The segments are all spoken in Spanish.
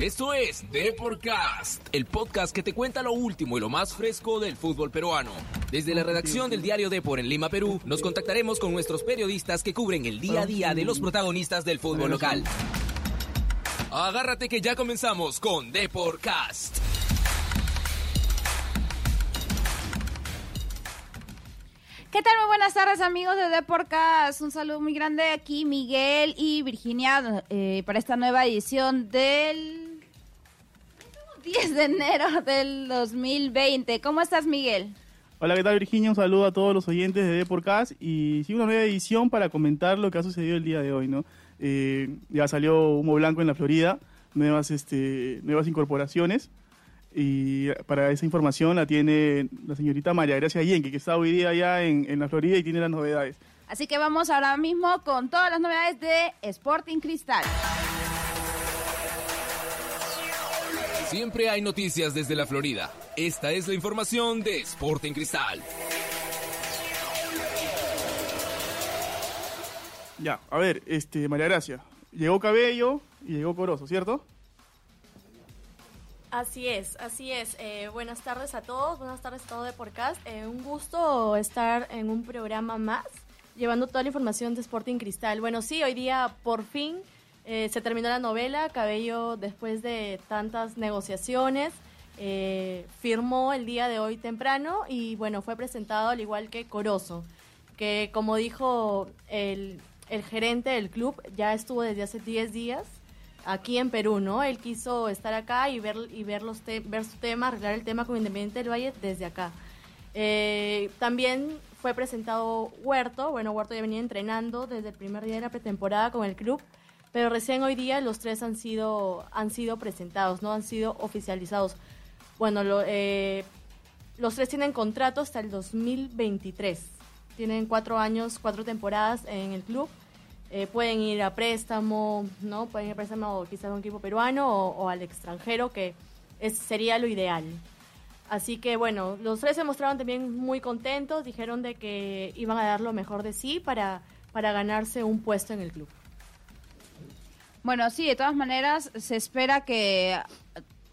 Esto es Deporcast, el podcast que te cuenta lo último y lo más fresco del fútbol peruano. Desde la redacción del diario Depor en Lima, Perú, nos contactaremos con nuestros periodistas que cubren el día a día de los protagonistas del fútbol local. Agárrate que ya comenzamos con Deporcast. ¿Qué tal? Muy buenas tardes amigos de Deporcast. Un saludo muy grande aquí Miguel y Virginia eh, para esta nueva edición del 10 de enero del 2020. ¿Cómo estás Miguel? Hola, ¿qué tal Virginia? Un saludo a todos los oyentes de Deporcast y sí, una nueva edición para comentar lo que ha sucedido el día de hoy, ¿no? Eh, ya salió humo blanco en la Florida, nuevas, este, nuevas incorporaciones. Y para esa información la tiene la señorita María Gracia Yenque, que está hoy día allá en, en la Florida y tiene las novedades. Así que vamos ahora mismo con todas las novedades de Sporting Cristal. Siempre hay noticias desde la Florida. Esta es la información de Sporting Cristal. Ya, a ver, este, María Gracia. Llegó Cabello y llegó Corozo, ¿cierto? Así es, así es. Eh, buenas tardes a todos, buenas tardes a todo de Podcast. Eh, un gusto estar en un programa más, llevando toda la información de Sporting Cristal. Bueno, sí, hoy día por fin eh, se terminó la novela. Cabello, después de tantas negociaciones, eh, firmó el día de hoy temprano y bueno, fue presentado al igual que Corozo, que como dijo el, el gerente del club, ya estuvo desde hace 10 días aquí en Perú, ¿no? Él quiso estar acá y ver y ver los ver su tema, arreglar el tema con Independiente del Valle desde acá. Eh, también fue presentado Huerto, bueno, Huerto ya venía entrenando desde el primer día de la pretemporada con el club, pero recién hoy día los tres han sido han sido presentados, no han sido oficializados. Bueno, lo, eh, los tres tienen contrato hasta el 2023. Tienen cuatro años, cuatro temporadas en el club. Eh, pueden ir a préstamo, ¿no? Pueden ir a préstamo quizás a un equipo peruano o, o al extranjero, que es, sería lo ideal. Así que bueno, los tres se mostraron también muy contentos, dijeron de que iban a dar lo mejor de sí para, para ganarse un puesto en el club. Bueno, sí, de todas maneras se espera que eh,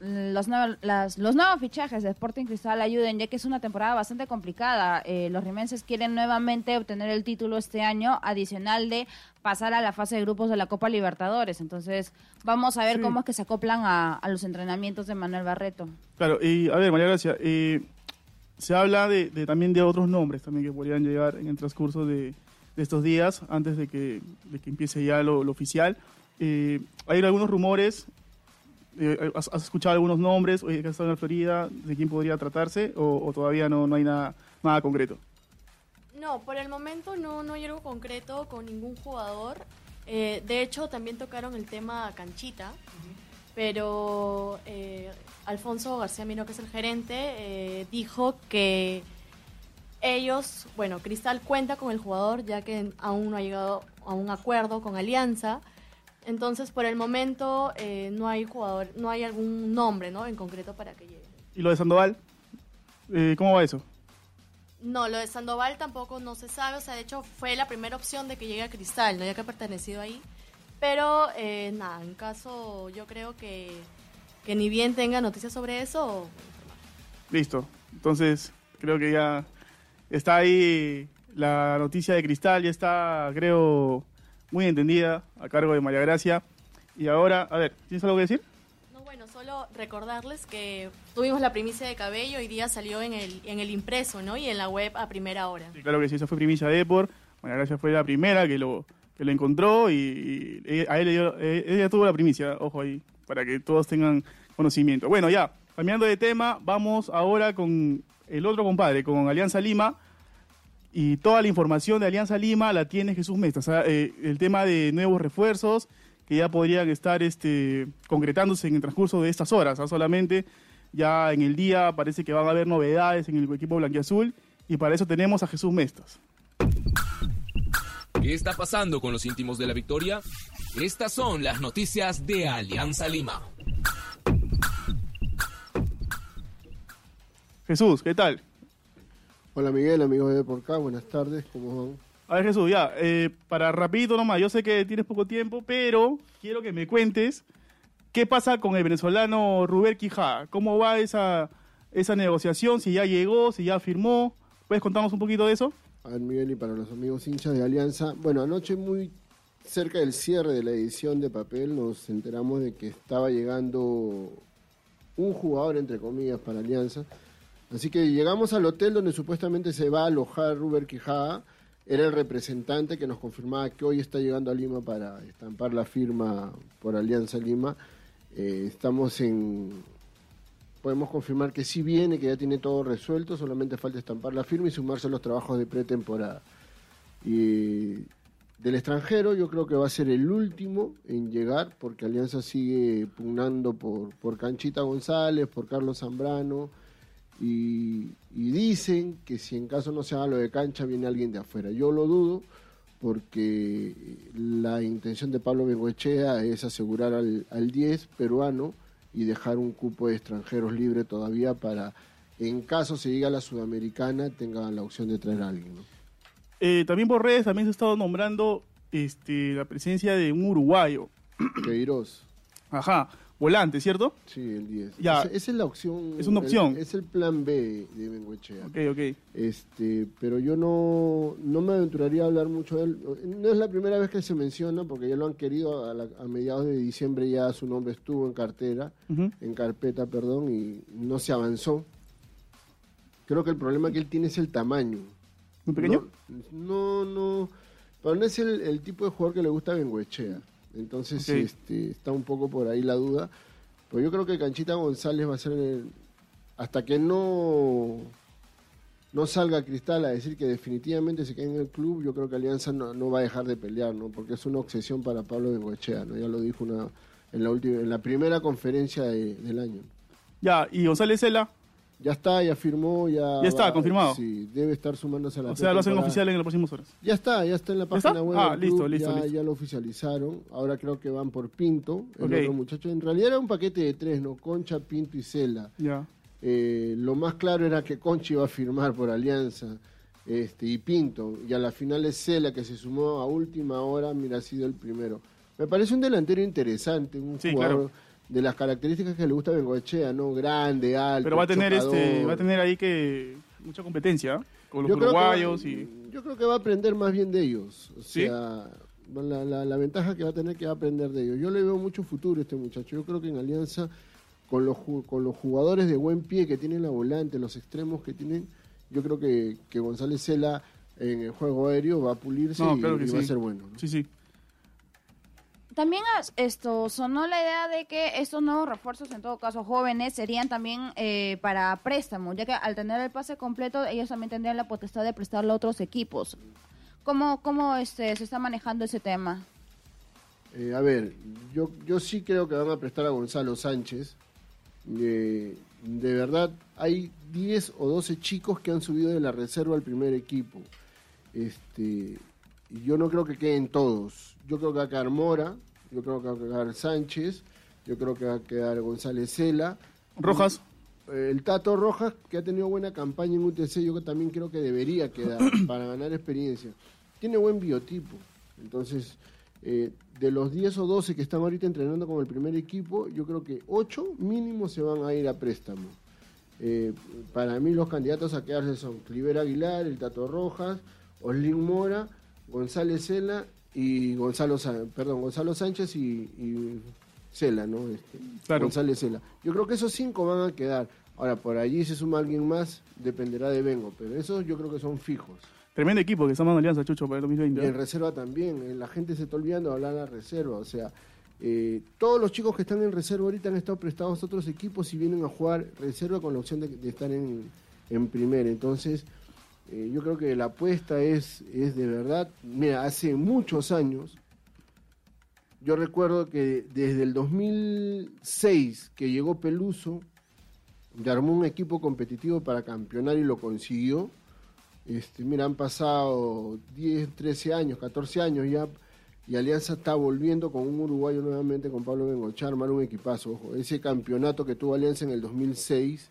los, nuevos, las- los nuevos fichajes de Sporting Cristal ayuden, ya que es una temporada bastante complicada. Eh, los rimenses quieren nuevamente obtener el título este año, adicional de pasar a la fase de grupos de la Copa Libertadores. Entonces, vamos a ver Sí. cómo es que se acoplan a, a los entrenamientos de Manuel Barreto. Claro, y a ver, María Gracia, eh, se habla de, de también de otros nombres también que podrían llegar en el transcurso de, de estos días, antes de que, de que empiece ya lo, lo oficial. Eh, hay algunos rumores, eh, ¿has, has escuchado algunos nombres, oye, que ha estado en la Florida, de quién podría tratarse, o, todavía no, no hay nada, nada concreto? No, por el momento no, no hay algo concreto con ningún jugador. Eh, de hecho, también tocaron el tema canchita, pero eh, Alfonso García Mino, que es el gerente, eh, dijo que ellos, bueno, Cristal cuenta con el jugador ya que aún no ha llegado a un acuerdo con Alianza. Entonces, por el momento eh, no hay jugador, no hay algún nombre, ¿no? En concreto para que llegue. ¿Y lo de Sandoval? Eh, ¿Cómo va eso? No, lo de Sandoval tampoco no se sabe, o sea, de hecho fue la primera opción de que llegue a Cristal, no ya que ha pertenecido ahí. Pero eh, nada, en caso yo creo que, que ni bien tenga noticias sobre eso, Listo. Entonces, creo que ya está ahí la noticia de Cristal, ya está, creo, muy entendida a cargo de María Gracia. Y ahora, a ver, ¿tienes algo que decir? no bueno, solo recordarles que tuvimos la primicia de cabello, hoy día salió en el, en el impreso, ¿no? Y en la web a primera hora. Sí, claro que sí, esa fue primicia de Depor. María Gracia fue la primera que lo, que lo encontró y, y a él eh, ella tuvo la primicia, ojo ahí, para que todos tengan conocimiento. Bueno, ya, cambiando de tema, vamos ahora con el otro compadre, con Alianza Lima. Y toda la información de Alianza Lima la tiene Jesús Mesta. O sea, eh, el tema de nuevos refuerzos que ya podrían estar este, concretándose en el transcurso de estas horas. ¿ah? Solamente ya en el día parece que van a haber novedades en el equipo blanquiazul. Y para eso tenemos a Jesús Mestas. ¿Qué está pasando con los íntimos de la victoria? Estas son las noticias de Alianza Lima. Jesús, ¿qué tal? Hola Miguel, amigos de por acá, buenas tardes, ¿cómo van? A ver Jesús, ya, eh, para rapidito nomás, yo sé que tienes poco tiempo, pero quiero que me cuentes ¿Qué pasa con el venezolano Rubén Quijada? ¿Cómo va esa, esa negociación? Si ya llegó, si ya firmó. ¿Puedes contarnos un poquito de eso? A ver, Miguel, y para los amigos hinchas de Alianza. Bueno, anoche muy cerca del cierre de la edición de papel nos enteramos de que estaba llegando un jugador, entre comillas, para Alianza. Así que llegamos al hotel donde supuestamente se va a alojar Ruber Quijada. Era el representante que nos confirmaba que hoy está llegando a Lima para estampar la firma por Alianza Lima. Eh, estamos en... Podemos confirmar que sí viene, que ya tiene todo resuelto, solamente falta estampar la firma y sumarse a los trabajos de pretemporada. Y del extranjero yo creo que va a ser el último en llegar, porque Alianza sigue pugnando por, por Canchita González, por Carlos Zambrano, y, y dicen que si en caso no se haga lo de cancha viene alguien de afuera. Yo lo dudo, porque la intención de Pablo Bengoechea es asegurar al, al 10 peruano y dejar un cupo de extranjeros libre todavía para, en caso se llegue a la sudamericana, tengan la opción de traer a alguien. ¿no? Eh, también por redes también se ha estado nombrando este, la presencia de un uruguayo. Queiroz. Ajá, volante, ¿cierto? Sí, el 10. Ya. Esa, esa es la opción. Es una opción. el- es el plan B de Bengoechea. Ok, ok. Este, pero yo no, no me aventuraría a hablar mucho de él. No es la primera vez que se menciona, porque ya lo han querido. A, la- a mediados de diciembre ya su nombre estuvo en cartera, en carpeta, perdón, y no se avanzó. Creo que el problema que él tiene es el tamaño. ¿Muy pequeño? No, no, no. Pero no es el, el tipo de jugador que le gusta a Bengoechea. Entonces, este, está un poco por ahí la duda. Pero yo creo que Canchita González va a ser el- hasta que no no salga Cristal a decir que definitivamente se quede en el club, yo creo que Alianza no, no va a dejar de pelear, ¿no? Porque es una obsesión para Pablo Bengoechea, ¿no? Ya lo dijo una, en la última, en la primera conferencia de- del año. Ya, y González Cela, Ya está, ya firmó, ya. Ya está, va- confirmado. Sí, debe estar sumándose a la o sea, lo hacen oficial en las próximas horas. Ya está, ya está en la página web. Ah, del listo, club, listo, ya, listo. ya lo oficializaron. Ahora creo que van por Pinto, el Ok. otro muchacho. En realidad era un paquete de tres, ¿no? Concha, Pinto y Cela. Ya. Eh, lo más claro era que Concha iba a firmar por Alianza este, y Pinto. Y a la final es Cela que se sumó a última hora, mira, ha sido el primero. Me parece un delantero interesante, un Sí, jugador claro. De las características que le gusta a Bengoechea, ¿no? Grande, alto, Pero va a tener este, va a tener ahí que mucha competencia ¿eh? con los Yo uruguayos va- y Yo creo que va a aprender más bien de ellos. O ¿Sí? sea, la, la- la ventaja que va a tener que va a aprender de ellos. Yo le veo mucho futuro a este muchacho. Yo creo que en Alianza, con los, con los jugadores de buen pie que tienen la volante, los extremos que tienen, yo creo que, que González Cela en el juego aéreo va a pulirse No, y, claro que y va a ser bueno. ¿no? sí, sí. También esto sonó la idea de que estos nuevos refuerzos, en todo caso jóvenes, serían también eh, para préstamo, ya que al tener el pase completo, ellos también tendrían la potestad de prestarlo a otros equipos. ¿Cómo, cómo este, se está manejando ese tema? Eh, a ver, yo, yo sí creo que van a prestar a Gonzalo Sánchez. Eh, de verdad, hay 10 o 12 chicos que han subido de la reserva al primer equipo. Este, y yo no creo que queden todos. Yo creo que va a quedar Mora, yo creo que va a quedar Sánchez, yo creo que va a quedar González Cela. Rojas, Eh, El Tato Rojas, que ha tenido buena campaña en UTC, yo también creo que debería quedar para ganar experiencia. Tiene buen biotipo. Entonces, eh, de los 10 o 12 que están ahorita entrenando con el primer equipo, yo creo que 8 mínimo se van a ir a préstamo. Eh, para mí los candidatos a quedarse son Cliver Aguilar, el Tato Rojas, Oslin Mora, González Cela y Gonzalo, perdón, Gonzalo Sánchez y, y Cela, ¿no? Este, Claro. González Cela. Yo creo que esos cinco van a quedar. Ahora, por allí se suma alguien más, dependerá de Vengo, pero esos yo creo que son fijos. tremendo equipo que está dando Alianza Chucho para el Y 2020. en reserva también, eh, la gente se está olvidando de hablar de la reserva, o sea, eh, todos los chicos que están en reserva ahorita han estado prestados a otros equipos y vienen a jugar reserva con la opción de, de estar en, en primera. Entonces, eh, yo creo que la apuesta es, es de verdad, mira, hace muchos años, yo recuerdo que desde el 2006 que llegó Peluso, y armó un equipo competitivo para campeonar y lo consiguió. Este, mira, han pasado 10, 13 años, 14 años ya, y Alianza está volviendo con un uruguayo nuevamente, con Pablo Bengochar, armar un equipazo. Ojo, ese campeonato que tuvo Alianza en el 2006,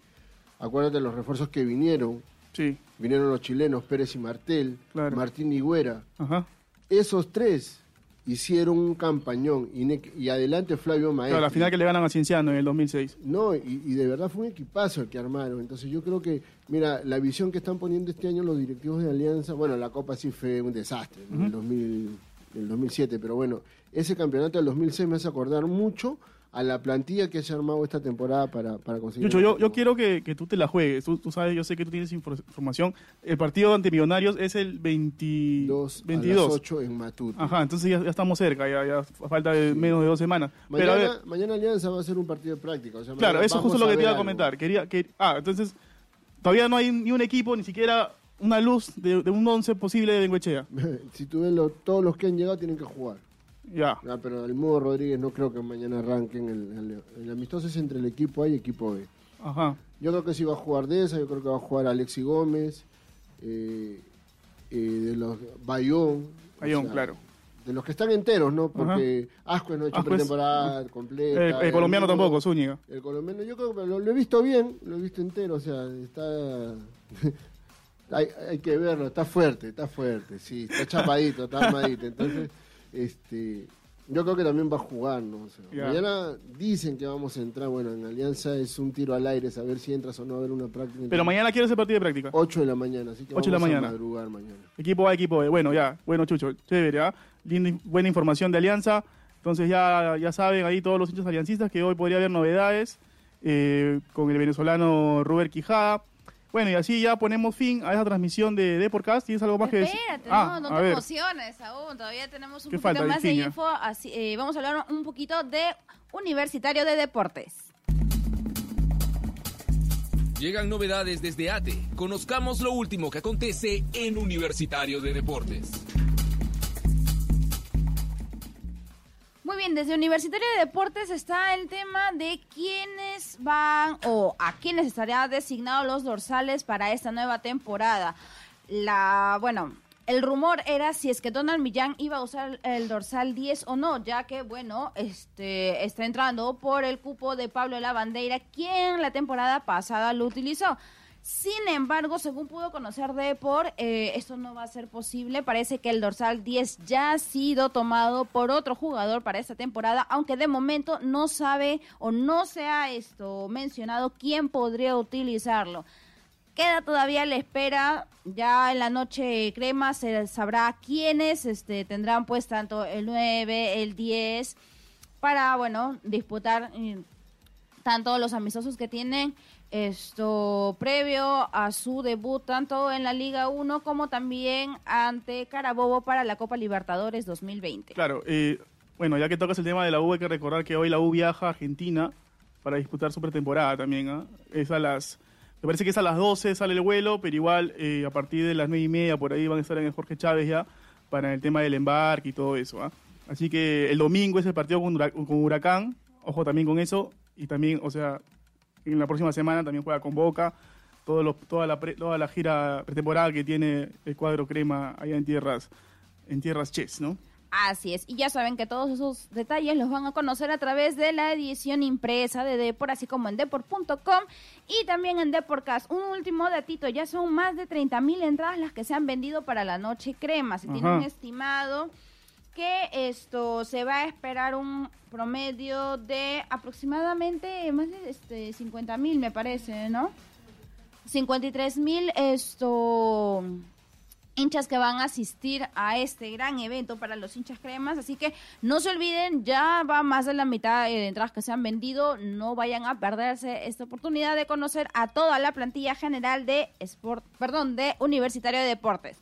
acuérdate de los refuerzos que vinieron. Sí, Vinieron los chilenos Pérez y Martel, Claro. Martín Higuera. ajá. Esos tres hicieron un campañón y, adelante Flavio Maestro. Claro, la final que le ganan a Cienciano en el 2006. No, y, y de verdad fue un equipazo el que armaron. Entonces yo creo que, mira, la visión que están poniendo este año los directivos de Alianza, bueno, la Copa sí fue un desastre en el, 2000, en el 2007, pero bueno, ese campeonato del 2006 me hace acordar mucho a la plantilla que se ha armado esta temporada para, para conseguir... Yucho, el yo, yo quiero que, que tú te la juegues. Tú, tú sabes, yo sé que tú tienes infor- información. El partido ante Millonarios es el 20 Dos a 22. las 8 en Matute. Ajá, entonces ya, ya estamos cerca, ya, ya falta de menos de dos semanas. Pero a ver, Mañana, mañana Alianza va a ser un partido de práctica. o sea, claro, eso es justo lo que te iba a algo. comentar. Quería que, ah, entonces todavía no hay ni un equipo, ni siquiera una luz de, de un once posible de Bengoechea. si tú ves lo- todos los que han llegado tienen que jugar. Ya. Ah, pero el Mudo Rodríguez no creo que mañana arranquen. El, el, el amistoso es entre el equipo A y equipo B. Ajá. Yo creo que sí va a jugar de esa, yo creo que va a jugar Alexi Gómez, eh, eh, de los Bayón. o Bayón, claro. De los que están enteros, ¿no? Porque Ascuez no ha hecho Ascuez, pretemporada completa. El, el colombiano Mudo- tampoco, Zúñiga. El colombiano, yo creo que lo, lo he visto bien, lo he visto entero, o sea, está... hay, hay que verlo, está fuerte, está fuerte, sí, está chapadito, está armadito. Entonces, este, yo creo que también va a jugar, ¿no? O sea, Ya. Mañana dicen que vamos a entrar, bueno, en Alianza es un tiro al aire, saber si entras o no a ver una práctica. Pero mañana quiero ese partido de práctica. 8 de la mañana, así que 8 de la mañana. a madrugar mañana. Equipo A, equipo B. Bueno, ya. Bueno, Chucho, chévere, ¿ah? Linda, buena información de Alianza. Entonces ya, ya saben ahí todos los hinchas aliancistas que hoy podría haber novedades eh, con el venezolano Robert Quijada. Bueno, y así ya ponemos fin a esa transmisión de Deporcast. ¿Tienes algo más que decir? Espérate, Ah, no, no a te ver. emociones aún. Todavía tenemos un ¿Qué poquito falta, más de info. Así, eh, vamos a hablar un poquito de Universitario de Deportes. Llegan novedades desde ATE. Conozcamos lo último que acontece en Universitario de Deportes. Muy bien, desde Universitario de Deportes está el tema de quiénes van o a quiénes estarían designados los dorsales para esta nueva temporada. La, bueno, el rumor era si es que Donald Millán iba a usar el dorsal 10 o no, ya que, bueno, este está entrando por el cupo de Pablo Lavandeira, quien la temporada pasada lo utilizó. Sin embargo, según pudo conocer Depor, eh, esto no va a ser posible. Parece que el dorsal 10 ya ha sido tomado por otro jugador para esta temporada, aunque de momento no sabe o no se ha esto mencionado quién podría utilizarlo. Queda todavía la espera, ya en la noche crema se sabrá quiénes este, tendrán pues tanto el 9, el 10, para, bueno, disputar eh, tanto los amistosos que tienen esto previo a su debut tanto en la Liga 1 como también ante Carabobo para la Copa Libertadores 2020. Claro, eh, bueno, ya que tocas el tema de la U, hay que recordar que hoy la U viaja a Argentina para disputar su pretemporada también. ¿ah? Es a las, me parece que es a las 12 sale el vuelo, pero igual eh, a partir de las 9 y media por ahí van a estar en el Jorge Chávez ya para el tema del embarque y todo eso. ¿ah? Así que el domingo es el partido con Huracán, ojo también con eso, y también, o sea, en la próxima semana también juega con Boca, todos los, toda, la pre- toda la gira pretemporada que tiene el cuadro crema allá en tierras, en tierras Chess, ¿no? Así es, y ya saben que todos esos detalles los van a conocer a través de la edición impresa de Depor, así como en depor.com y también en Deporcast. Un último datito, ya son más de 30 mil entradas las que se han vendido para la noche crema. Se tiene un estimado que esto se va a esperar un promedio de aproximadamente más de este, 50 mil, me parece, ¿no? 53 mil esto hinchas que van a asistir a este gran evento para los hinchas cremas, así que no se olviden, ya va más de la mitad de entradas que se han vendido, no vayan a perderse esta oportunidad de conocer a toda la plantilla general de Sport, perdón, de Universitario de Deportes.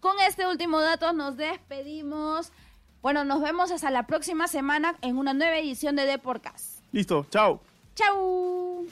Con este último dato nos despedimos. Bueno, nos vemos hasta la próxima semana en una nueva edición de Deporcast. Listo, chao. ¡Chau!